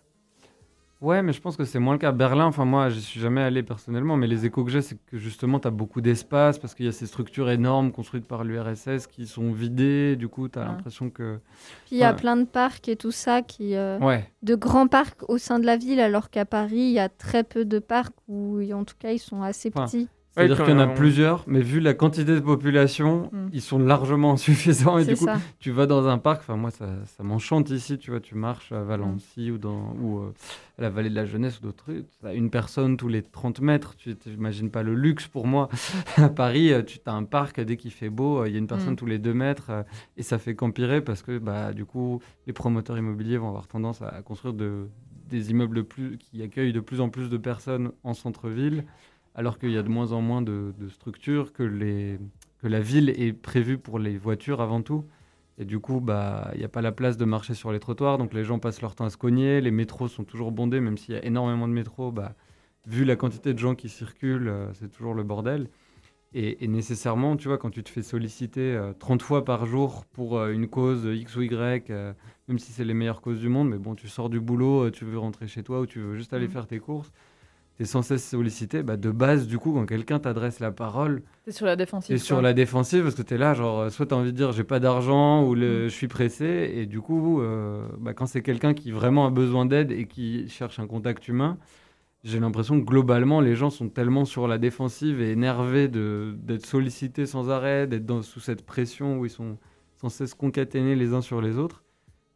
Ouais, mais je pense que c'est moins le cas. Berlin, enfin, moi, j'y suis jamais allé personnellement, mais les échos que j'ai, c'est que justement, tu as beaucoup d'espace parce qu'il y a ces structures énormes construites par l'URSS qui sont vidées. Du coup, tu as Ouais. l'impression que. Puis il y a Ouais. plein de parcs et tout ça, qui, euh, Ouais. de grands parcs au sein de la ville, alors qu'à Paris, il y a très peu de parcs où, en tout cas, ils sont assez Enfin, petits. C'est-à-dire qu'il y en a on- plusieurs, mais vu la quantité de population, Mm. ils sont largement insuffisants. Et du coup, ça. tu vas dans un parc, enfin moi ça, ça m'enchante ici, tu vois, tu marches à Valency ou, dans, ou euh, à la vallée de la jeunesse ou d'autres trucs, une personne tous les 30 mètres, tu n'imagines pas le luxe pour moi. à Paris, euh, tu as un parc, dès qu'il fait beau, euh, il y a une personne Mm. tous les 2 mètres, et ça fait qu'empirer parce que bah, du coup, les promoteurs immobiliers vont avoir tendance à, à construire de, des immeubles plus, qui accueillent de plus en plus de personnes en centre-ville, alors qu'il y a de moins en moins de, de structures, que, les, que la ville est prévue pour les voitures avant tout. Et du coup, bah, il n'y a pas la place de marcher sur les trottoirs, donc les gens passent leur temps à se cogner. Les métros sont toujours bondés, même s'il y a énormément de métros. Bah, vu la quantité de gens qui circulent, euh, c'est toujours le bordel. Et, et nécessairement, tu vois, quand tu te fais solliciter euh, 30 fois par jour pour euh, une cause X ou Y, euh, même si c'est les meilleures causes du monde, mais bon, tu sors du boulot, euh, tu veux rentrer chez toi ou tu veux juste aller Mhm. faire tes courses, tu es sans cesse sollicité. Bah, de base, du coup, quand quelqu'un t'adresse la parole, C'est sur la défensive. et sur la défensive, parce que tu es là, genre, euh, soit tu as envie de dire j'ai pas d'argent ou le, Mm. je suis pressé, et du coup, euh, bah, quand c'est quelqu'un qui vraiment a besoin d'aide et qui cherche un contact humain, j'ai l'impression que globalement, les gens sont tellement sur la défensive et énervés d'être sollicités sans arrêt, d'être sous cette pression où ils sont sans cesse concaténés les uns sur les autres,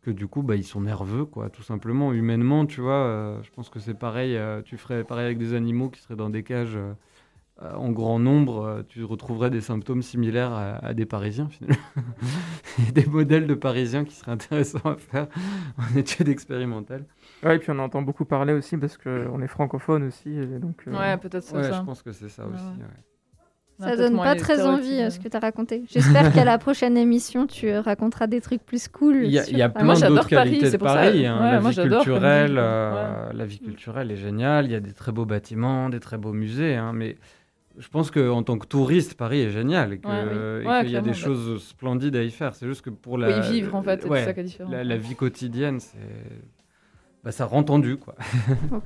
que du coup, bah, ils sont nerveux, quoi, tout simplement. Humainement, tu vois, euh, je pense que c'est pareil, euh, tu ferais pareil avec des animaux qui seraient dans des cages. euh, en grand nombre, euh, tu retrouverais des symptômes similaires à, à des Parisiens, finalement. Et des modèles de Parisiens qui seraient intéressants à faire en études expérimentales. Ouais, et puis on entend beaucoup parler aussi parce qu'on est francophone aussi. et donc, euh, Ouais, peut-être c'est Ouais, ça. je pense que c'est ça Ouais, aussi. ouais. Ça donne pas très envie euh, ce que tu as raconté. J'espère qu'à la prochaine émission, tu euh, raconteras des trucs plus cool. Il y a, y Ah, plein j'adore d'autres Paris, qualités c'est de ça. Paris. hein. Ouais, la, moi, vie comme culturelle, ville. euh, la vie culturelle est géniale. Il y a des très beaux bâtiments, des très beaux musées. hein, mais je pense qu'en tant que touriste, Paris est génial et Ouais, oui. qu'il y a des choses splendides à y faire. C'est juste que pour la, y vivre en fait, c'est ouais, ça qui est différent. la, la vie quotidienne, c'est bah, ça rend tendu, quoi.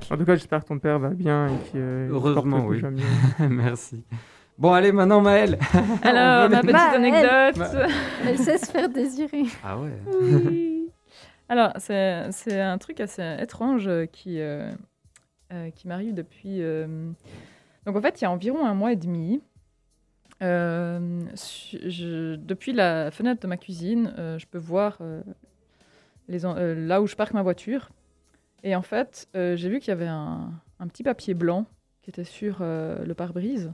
En tout cas, j'espère que ton père va bien et qu'il euh, Heureusement, oui. Merci. Bon, allez, maintenant, Maëlle. Alors, ma petite anecdote. Elle sait se faire désirer. Ah ouais. Oui. Alors, c'est c'est un truc assez étrange euh, qui, euh, euh, qui m'arrive depuis. euh, Donc, en fait, il y a environ un mois et demi, euh, je- depuis la fenêtre de ma cuisine, euh, je peux voir euh, les euh, là où je parque ma voiture. Et en fait, euh, j'ai vu qu'il y avait un, un petit papier blanc qui était sur euh, le pare-brise.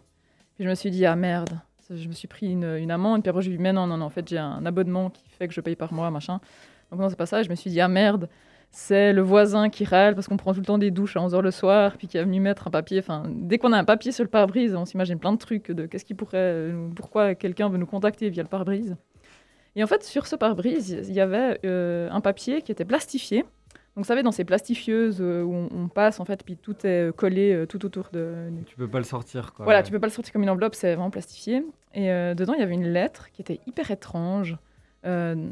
Puis je me suis dit, ah merde, je me suis pris une, une amende. Puis après, j'ai dit, mais non, non, non, en fait, j'ai un abonnement qui fait que je paye par mois, machin. Donc non, c'est pas ça. Je me suis dit, ah merde, c'est le voisin qui râle parce qu'on prend tout le temps des douches à 11h le soir, puis qui est venu mettre un papier. Enfin, dès qu'on a un papier sur le pare-brise, on s'imagine plein de trucs de qu'est-ce qui pourrait, pourquoi quelqu'un veut nous contacter via le pare-brise. Et en fait, sur ce pare-brise, il y avait euh, un papier qui était plastifié. Donc, vous savez, dans ces plastifieuses euh, où on, on passe, en fait, puis tout est collé euh, tout autour de. Tu peux pas le sortir, quoi. Voilà, tu peux pas le sortir comme une enveloppe, c'est vraiment plastifié. Et euh, dedans, il y avait une lettre qui était hyper étrange. Euh,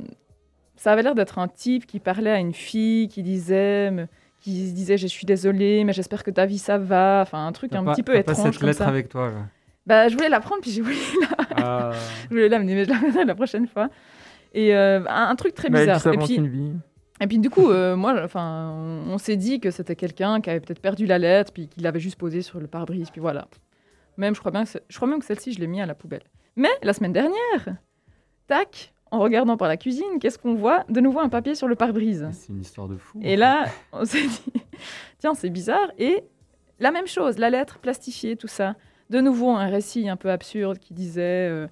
ça avait l'air d'être un type qui parlait à une fille, qui disait, qui se disait, je suis désolée, mais j'espère que ta vie ça va. Enfin, un truc un pas- petit peu t'as pas étrange cette comme lettre ça. avec toi, là. Bah, je voulais la prendre, puis j'ai voulu, Ah, je voulais l'amener, mais je l'amènerai la prochaine fois. Et euh, un, un truc très Bah, et puis bizarre. ça et puis, une vie. Et puis du coup, euh, moi, enfin, on, on s'est dit que c'était quelqu'un qui avait peut-être perdu la lettre, puis qu'il l'avait juste posée sur le pare-brise, puis voilà. Même, je crois bien que je crois même que celle-ci, je l'ai mis à la poubelle. Mais la semaine dernière, tac, en regardant par la cuisine, qu'est-ce qu'on voit? De nouveau un papier sur le pare-brise. c'est une histoire de fou. Et là, on s'est dit, tiens, c'est bizarre. Et la même chose, la lettre plastifiée, tout ça. De nouveau, un récit un peu absurde qui disait euh,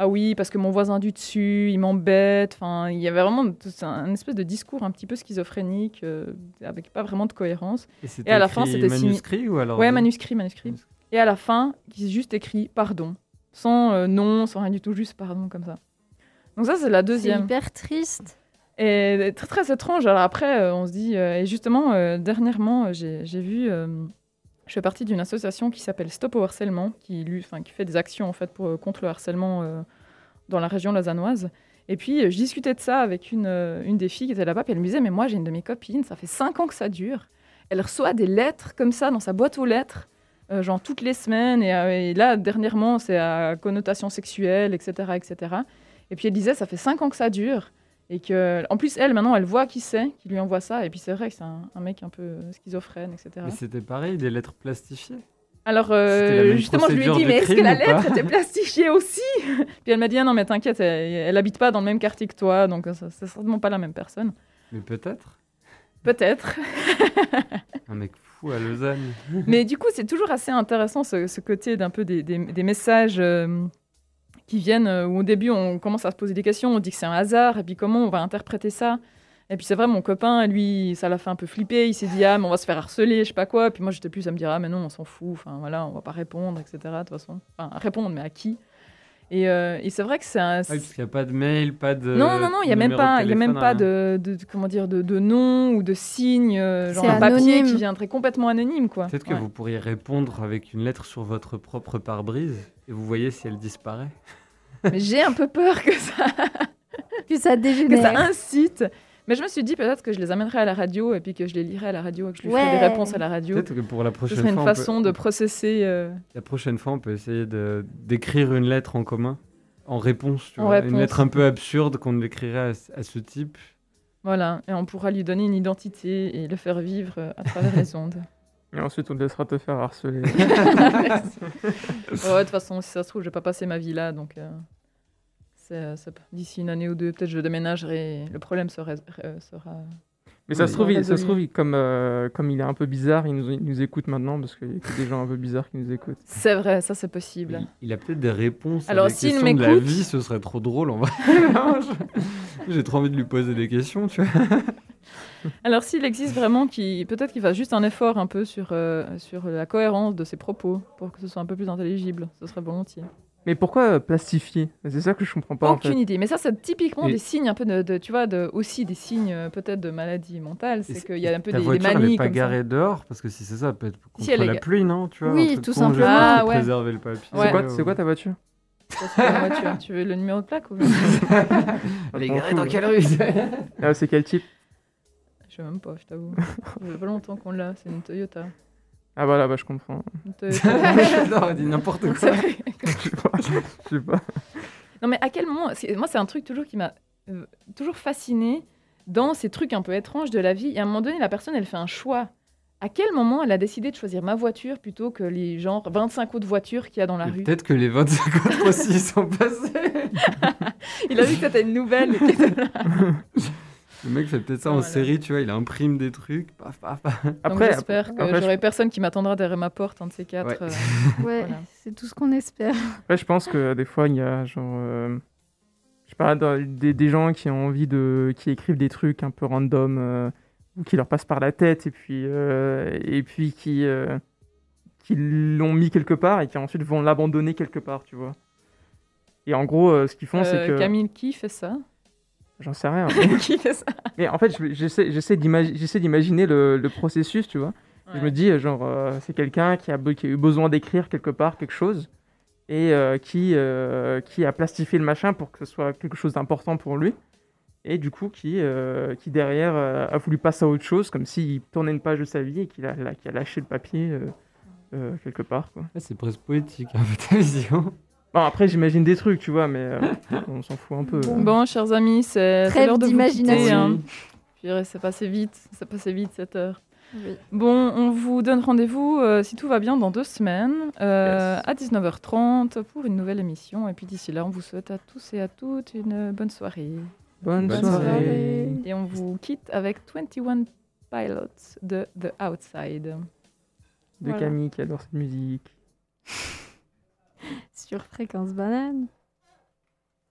Ah oui, parce que mon voisin du dessus, il m'embête. Enfin, il y avait vraiment tout un, un espèce de discours un petit peu schizophrénique, euh, avec pas vraiment de cohérence. et à la fin, c'était signé- manuscrit ou alors Ouais, manuscrit, manuscrit. Et à la fin, qui juste écrit pardon. Sans euh, nom, sans rien du tout, juste pardon, comme ça. Donc, ça, c'est la C'est deuxième. hyper triste. Et très très étrange. Alors après, euh, on se dit, euh, et justement, euh, dernièrement, j'ai j'ai vu, euh, je fais partie d'une association qui s'appelle Stop au harcèlement, qui, fait des actions en fait euh, contre le harcèlement euh, dans la région lausannoise. Et puis, euh, je discutais de ça avec une, des filles qui était là-bas, puis elle me disait, mais moi, j'ai une de mes copines, ça fait cinq ans que ça dure. Elle reçoit des lettres comme ça dans sa boîte aux lettres, genre toutes les semaines. Et, et là, dernièrement, c'est à connotation sexuelle, etc., etc. Et puis elle disait, ça fait cinq ans que ça dure. Et que, en plus, elle, maintenant, elle voit qui c'est qui lui envoie ça. Et puis c'est vrai que c'est un, un mec un peu schizophrène, etc. Mais c'était pareil, des lettres plastifiées. Alors, euh, justement, je lui ai dit, mais est-ce que la lettre était plastifiée aussi? Puis elle m'a dit, ah non, mais t'inquiète, elle, elle habite pas dans le même quartier que toi, donc c'est certainement pas la même personne. Mais peut-être. Peut-être. Un mec fou à Lausanne. Mais du coup, c'est toujours assez intéressant ce, ce côté d'un peu des, des- des messages euh, qui viennent euh, où au début on commence à se poser des questions, on dit que c'est un hasard, et puis comment on va interpréter ça? Et puis c'est vrai, mon copain, lui, ça l'a fait un peu flipper, il s'est dit ah mais on va se faire harceler, je sais pas quoi. Puis moi j'étais plus à me dire ah mais non, on s'en fout, enfin voilà, on va pas répondre, etc. De toute façon, enfin répondre, mais à qui? Et, euh, et c'est vrai que c'est un. Ah oui, parce qu'il n'y a pas de mail, pas de. non, non, non, il n'y a même pas, il y a même pas de, de- comment dire, de, de nom ou de signe, euh, genre un papier anonyme. qui viendrait complètement anonyme, quoi. Peut-être que Ouais. vous pourriez répondre avec une lettre sur votre propre pare-brise et vous voyez si elle disparaît. Mais j'ai un peu peur que ça, Que ça que dégénère. ça incite. Mais je me suis dit peut-être que je les amènerais à la radio et puis que je les lirais à la radio et que je lui ferais des Ouais. réponses à la radio. Peut-être que pour la Ce prochaine serait une fois. on peut- façon de processer. euh, La prochaine fois, on peut essayer de d'écrire une lettre en commun, en réponse, tu En vois. réponse. Une lettre un peu absurde qu'on écrirait à, ce- à ce type. Voilà, et on pourra lui donner une identité et le faire vivre à travers les ondes. Et ensuite, on te laissera te faire harceler. Ouais, de toute façon, si ça se trouve, je vais pas passer ma vie là, donc euh, euh, d'ici une année ou deux, peut-être je déménagerai. et Le problème sera. euh, sera... Mais ça Oui. se trouve, il, ça se trouve il- comme, euh, comme il est un peu bizarre, il nous, il nous écoute maintenant parce qu'il y a que des gens un peu bizarres qui nous écoutent. C'est vrai, ça c'est possible. Il, il a peut-être des réponses Alors, à des questions de la vie, ce serait trop drôle en vrai. J'ai trop envie de lui poser des questions, tu vois. Alors s'il existe vraiment, qui peut-être qu'il fasse juste un effort un peu sur, euh, sur la cohérence de ses propos pour que ce soit un peu plus intelligible, ce serait volontiers. Mais pourquoi euh, plastifier? C'est ça que je comprends pas en Aucune fait. idée. Mais ça, c'est typiquement Et- des signes un peu de, de- tu vois, de, aussi des signes euh, peut-être de maladie mentale. C'est qu'il y a un peu des, des voiture, elle manies est pas garée dehors parce que si c'est ça, peut être contre Si, elle la pluie, non tu vois, Oui, tout simplement. Ah, pour ouais. préserver le papier. C'est Ouais. quoi, c'est quoi ta voiture? Tu veux le numéro de plaque ou... Elle est garée dans quelle rue? Ah, C'est quel type? Sais même pas, je t'avoue. Ça fait pas longtemps qu'on l'a. C'est une Toyota. Ah voilà, bah je comprends. Une Toyota. Non, elle dit n'importe quoi. je sais pas. Je sais pas. Non, mais à quel moment c'est- Moi, c'est un truc toujours qui m'a euh, toujours fasciné dans ces trucs un peu étranges de la vie. Et à un moment donné, la personne, elle fait un choix. À quel moment elle a décidé de choisir ma voiture plutôt que les genre 25 autres voitures qu'il y a dans la Et rue? Peut-être que les 25 autres aussi sont passés. Il a vu que c'était une nouvelle. Le mec fait peut-être ça en série, tu vois, il imprime des trucs, paf, paf, paf. Donc Après, j'espère que après, je- j'aurai personne qui m'attendra derrière ma porte, un de ces quatre. Ouais. euh, Ouais, Voilà. c'est tout ce qu'on espère. Après, je pense que des fois, il y a genre. euh, je sais pas, des, des gens qui ont envie de. qui écrivent des trucs un peu random euh, ou qui leur passent par la tête et puis. euh, et puis qui. euh, qui l'ont mis quelque part et qui ensuite vont l'abandonner quelque part, tu vois. Et en gros, euh, ce qu'ils font, c'est que. Camille, qui fait ça? J'en sais rien. Qui fait ça? Mais en fait, je- j'essaie j'essaie d'imagi- j'essaie d'imaginer le, le processus, tu vois. Je me dis, genre, euh, c'est quelqu'un qui a, be- qui a eu besoin d'écrire quelque part quelque chose et euh, qui, euh, qui a plastifié le machin pour que ce soit quelque chose d'important pour lui. Et du coup, qui, euh, qui derrière euh, a voulu passer à autre chose, comme s'il tournait une page de sa vie et qu'il a, lâché le papier euh, euh, quelque part. Ouais, c'est presque poétique, un peu ta vision. Bon, après, j'imagine des trucs, tu vois, mais euh, on s'en fout un peu. Bon. euh. Bon, chers amis, c'est l'heure de vous d'imagination. hein. C'est passé vite, c'est passé vite cette heure. Oui. Bon, on vous donne rendez-vous, euh, si tout va bien, dans deux semaines, euh, Yes. à 19h30 pour une nouvelle émission. Et puis d'ici là, on vous souhaite à tous et à toutes une bonne soirée. Bonne, Bonne soirée. soirée. Et on vous quitte avec 21 Pilots de The De Outside. Voilà. Camille qui adore cette musique. Sur Fréquence Banane.